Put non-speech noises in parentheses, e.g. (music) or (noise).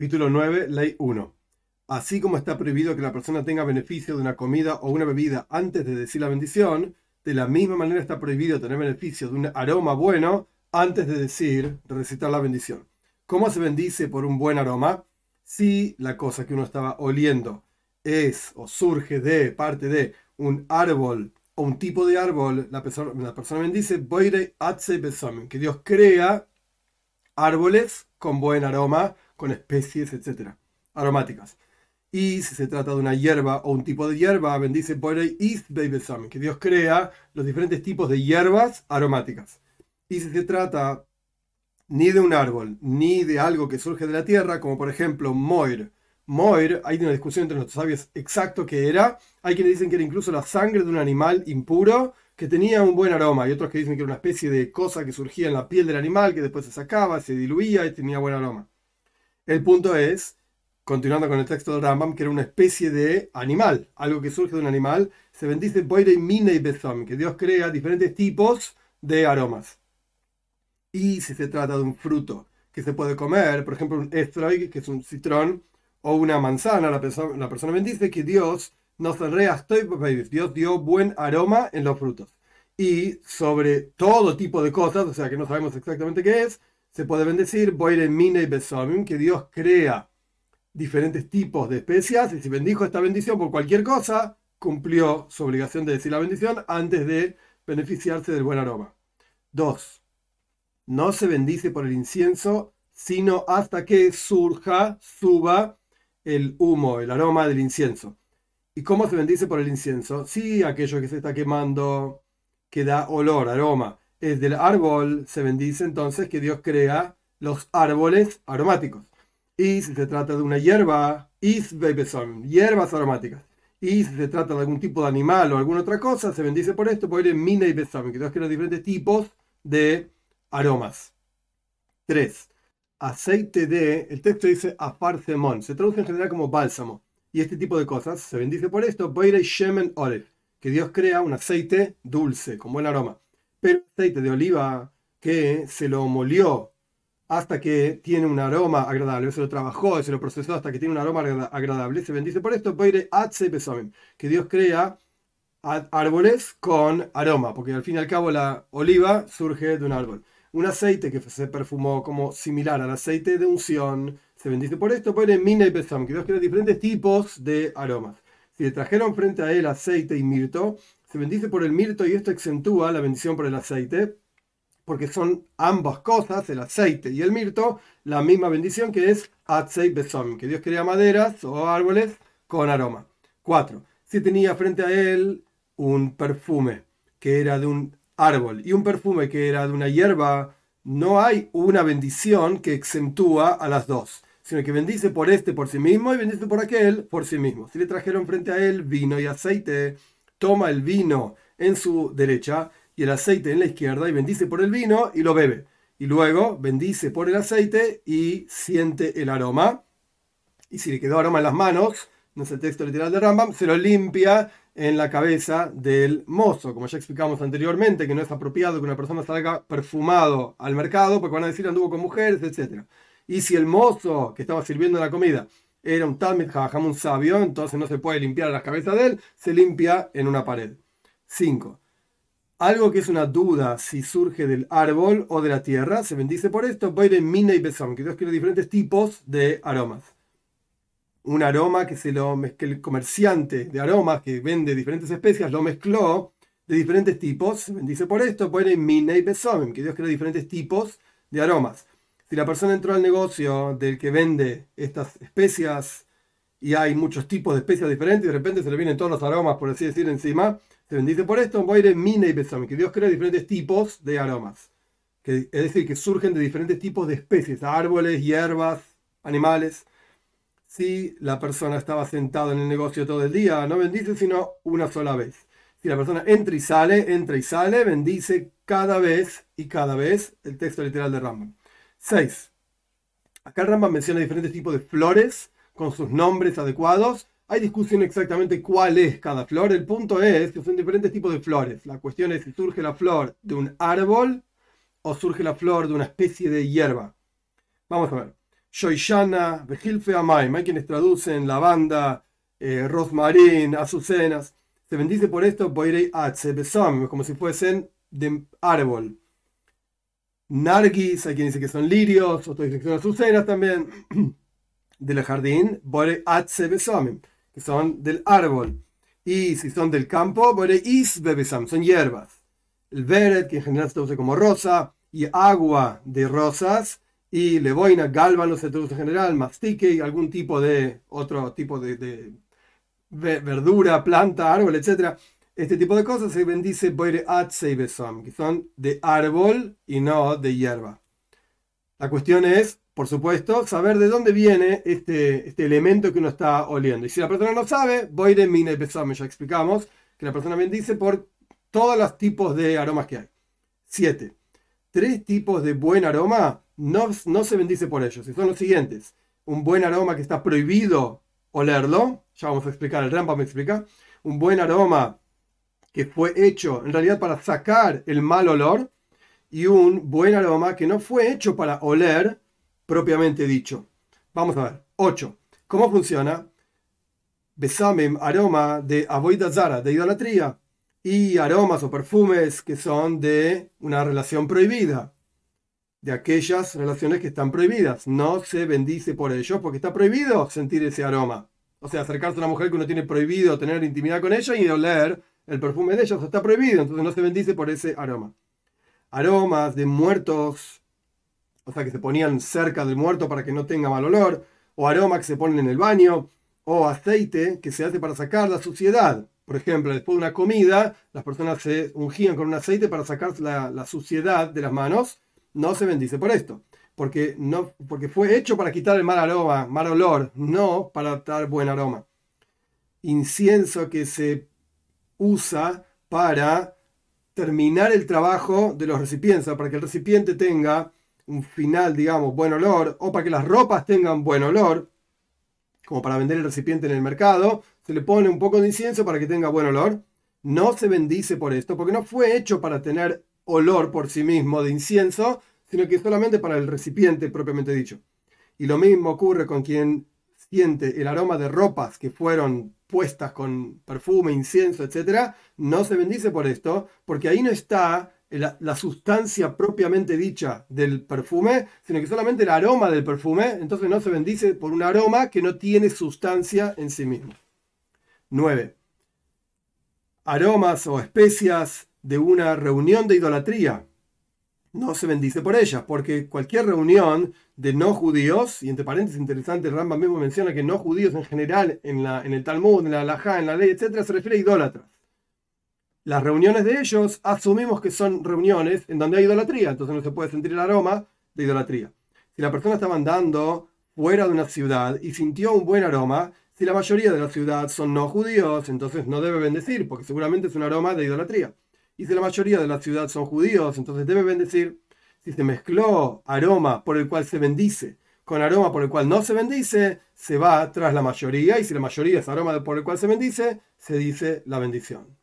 Capítulo 9, Ley 1. Así como está prohibido que la persona tenga beneficio de una comida o una bebida antes de decir la bendición, de la misma manera está prohibido tener beneficio de un aroma bueno antes de decir, de recitar la bendición. ¿Cómo se bendice por un buen aroma? Si la cosa que uno estaba oliendo es o surge de parte de un árbol o un tipo de árbol, la persona, persona bendice, que Dios crea árboles con buen aroma, con especies, etc. aromáticas. Y si se trata de una hierba o un tipo de hierba, bendice que Dios crea los diferentes tipos de hierbas aromáticas. Y si se trata ni de un árbol, ni de algo que surge de la tierra, como por ejemplo moir. Moir, hay una discusión entre nuestros sabios exacto que era. Hay quienes dicen que era incluso la sangre de un animal impuro que tenía un buen aroma, y otros que dicen que era una especie de cosa que surgía en la piel del animal, que después se sacaba, se diluía y tenía buen aroma. El punto es, continuando con el texto del Rambam, que era una especie de animal, algo que surge de un animal, se bendice Boire Mine y que Dios crea diferentes tipos de aromas. Y si se trata de un fruto que se puede comer, por ejemplo un estroig, que es un citrón, o una manzana, la persona, la persona bendice que Dios nos Dios dio buen aroma en los frutos. Y sobre todo tipo de cosas, o sea que no sabemos exactamente qué es, se puede bendecir Mine Besomim, que Dios crea diferentes tipos de especias y si bendijo esta bendición por cualquier cosa, cumplió su obligación de decir la bendición antes de beneficiarse del buen aroma. 2. No se bendice por el incienso, sino hasta que surja, suba el humo, el aroma del incienso. ¿Y cómo se bendice por el incienso? Si aquello que se está quemando, que da olor, aroma, del árbol, se bendice entonces que Dios crea los árboles aromáticos. Y si se trata de una hierba, son hierbas aromáticas. Y si se trata de algún tipo de animal o alguna otra cosa, se bendice por esto, por ir en mina y que Dios crea diferentes tipos de aromas. 3. Aceite de, el texto dice afarcemón, se traduce en general como bálsamo y este tipo de cosas. Se bendice por esto, Shemen que Dios crea un aceite dulce, con buen aroma. Pero aceite de oliva que se lo molió hasta que tiene un aroma agradable, se lo trabajó, se lo procesó hasta que tiene un aroma agradable, se bendice por esto, que Dios crea árboles con aroma, porque al fin y al cabo la oliva surge de un árbol. Un aceite que se perfumó como similar al aceite de unción, se bendice por esto, pone mina y que Dios crea diferentes tipos de aromas. Si le trajeron frente a él aceite y mirto, se bendice por el mirto y esto acentúa la bendición por el aceite, porque son ambas cosas, el aceite y el mirto, la misma bendición que es atzei besom, que Dios crea maderas o árboles con aroma. 4. Si tenía frente a él un perfume que era de un árbol y un perfume que era de una hierba, no hay una bendición que acentúa a las dos sino que bendice por este por sí mismo y bendice por aquel por sí mismo. Si le trajeron frente a él vino y aceite, toma el vino en su derecha y el aceite en la izquierda y bendice por el vino y lo bebe. Y luego bendice por el aceite y siente el aroma. Y si le quedó aroma en las manos, no es el texto literal de Rambam, se lo limpia en la cabeza del mozo, como ya explicamos anteriormente, que no es apropiado que una persona salga perfumado al mercado, porque van a decir anduvo con mujeres, etc. Y si el mozo que estaba sirviendo la comida era un Talmud Jajam, un sabio, entonces no se puede limpiar las cabezas de él, se limpia en una pared. 5. Algo que es una duda si surge del árbol o de la tierra, se bendice por esto, ir mina y besón, que Dios quiere diferentes tipos de aromas. Un aroma que, se lo, que el comerciante de aromas que vende diferentes especias lo mezcló de diferentes tipos, se bendice por esto, ir mina y besón, que Dios quiere diferentes tipos de aromas. Si la persona entró al negocio del que vende estas especias y hay muchos tipos de especias diferentes y de repente se le vienen todos los aromas, por así decir, encima, se bendice por esto, voy a ir en mina y besame, que Dios crea diferentes tipos de aromas. Que, es decir, que surgen de diferentes tipos de especies, árboles, hierbas, animales. Si la persona estaba sentada en el negocio todo el día, no bendice sino una sola vez. Si la persona entra y sale, entra y sale, bendice cada vez y cada vez el texto literal de Rambam. 6. Acá el menciona diferentes tipos de flores con sus nombres adecuados. Hay discusión exactamente cuál es cada flor. El punto es que son diferentes tipos de flores. La cuestión es si surge la flor de un árbol o surge la flor de una especie de hierba. Vamos a ver. Shoishana, Vejilfe Amaim. Hay quienes traducen lavanda, eh, rosmarín, azucenas. Se bendice por esto, Boirei Besam, como si fuesen de árbol. Nargis, hay quien dice que son lirios, otros dicen que son azucenas también, (clears throat) del jardín, Bore que son del árbol. Y si son del campo, Bore son hierbas. El Beret, que en general se traduce como rosa, y agua de rosas, y leboina, gálbano se traduce en general, mastique y algún tipo de otro tipo de, de verdura, planta, árbol, etc. Este tipo de cosas se bendice Boire Besom, que son de árbol y no de hierba. La cuestión es, por supuesto, saber de dónde viene este, este elemento que uno está oliendo. Y si la persona no sabe, Boire Mine Besom, ya explicamos que la persona bendice por todos los tipos de aromas que hay. Siete. Tres tipos de buen aroma no, no se bendice por ellos. Y son los siguientes. Un buen aroma que está prohibido olerlo. Ya vamos a explicar, el Rampa me explica. Un buen aroma que fue hecho en realidad para sacar el mal olor. Y un buen aroma que no fue hecho para oler propiamente dicho. Vamos a ver. 8. ¿Cómo funciona? Besamim, aroma de avoida zara, de idolatría. Y aromas o perfumes que son de una relación prohibida de aquellas relaciones que están prohibidas. No se bendice por ello porque está prohibido sentir ese aroma. O sea, acercarse a una mujer que uno tiene prohibido tener intimidad con ella y oler el perfume de ella. está prohibido, entonces no se bendice por ese aroma. Aromas de muertos, o sea, que se ponían cerca del muerto para que no tenga mal olor, o aromas que se ponen en el baño, o aceite que se hace para sacar la suciedad. Por ejemplo, después de una comida, las personas se ungían con un aceite para sacar la, la suciedad de las manos no se bendice por esto. Porque, no, porque fue hecho para quitar el mal aroma, mal olor, no para dar buen aroma. Incienso que se usa para terminar el trabajo de los recipientes, para que el recipiente tenga un final, digamos, buen olor, o para que las ropas tengan buen olor, como para vender el recipiente en el mercado, se le pone un poco de incienso para que tenga buen olor. No se bendice por esto, porque no fue hecho para tener olor por sí mismo de incienso, sino que solamente para el recipiente propiamente dicho. Y lo mismo ocurre con quien siente el aroma de ropas que fueron puestas con perfume, incienso, etc., no se bendice por esto, porque ahí no está la, sustancia propiamente dicha del perfume, sino que solamente el aroma del perfume, entonces no se bendice por un aroma que no tiene sustancia en sí mismo. 9. Aromas o especias de una reunión de idolatría. No se bendice por ellas, porque cualquier reunión de no judíos, y entre paréntesis interesante, Rambam mismo menciona que no judíos en general en, la, en el Talmud, en la Alajá, en la ley, etc., se refiere a idólatras. Las reuniones de ellos asumimos que son reuniones en donde hay idolatría, entonces no se puede sentir el aroma de idolatría. Si la persona estaba andando fuera de una ciudad y sintió un buen aroma, si la mayoría de la ciudad son no judíos, entonces no debe bendecir, porque seguramente es un aroma de idolatría. Y si la mayoría de la ciudad son judíos, entonces debe bendecir. Si se mezcló aroma por el cual se bendice con aroma por el cual no se bendice, se va tras la mayoría. Y si la mayoría es aroma por el cual se bendice, se dice la bendición.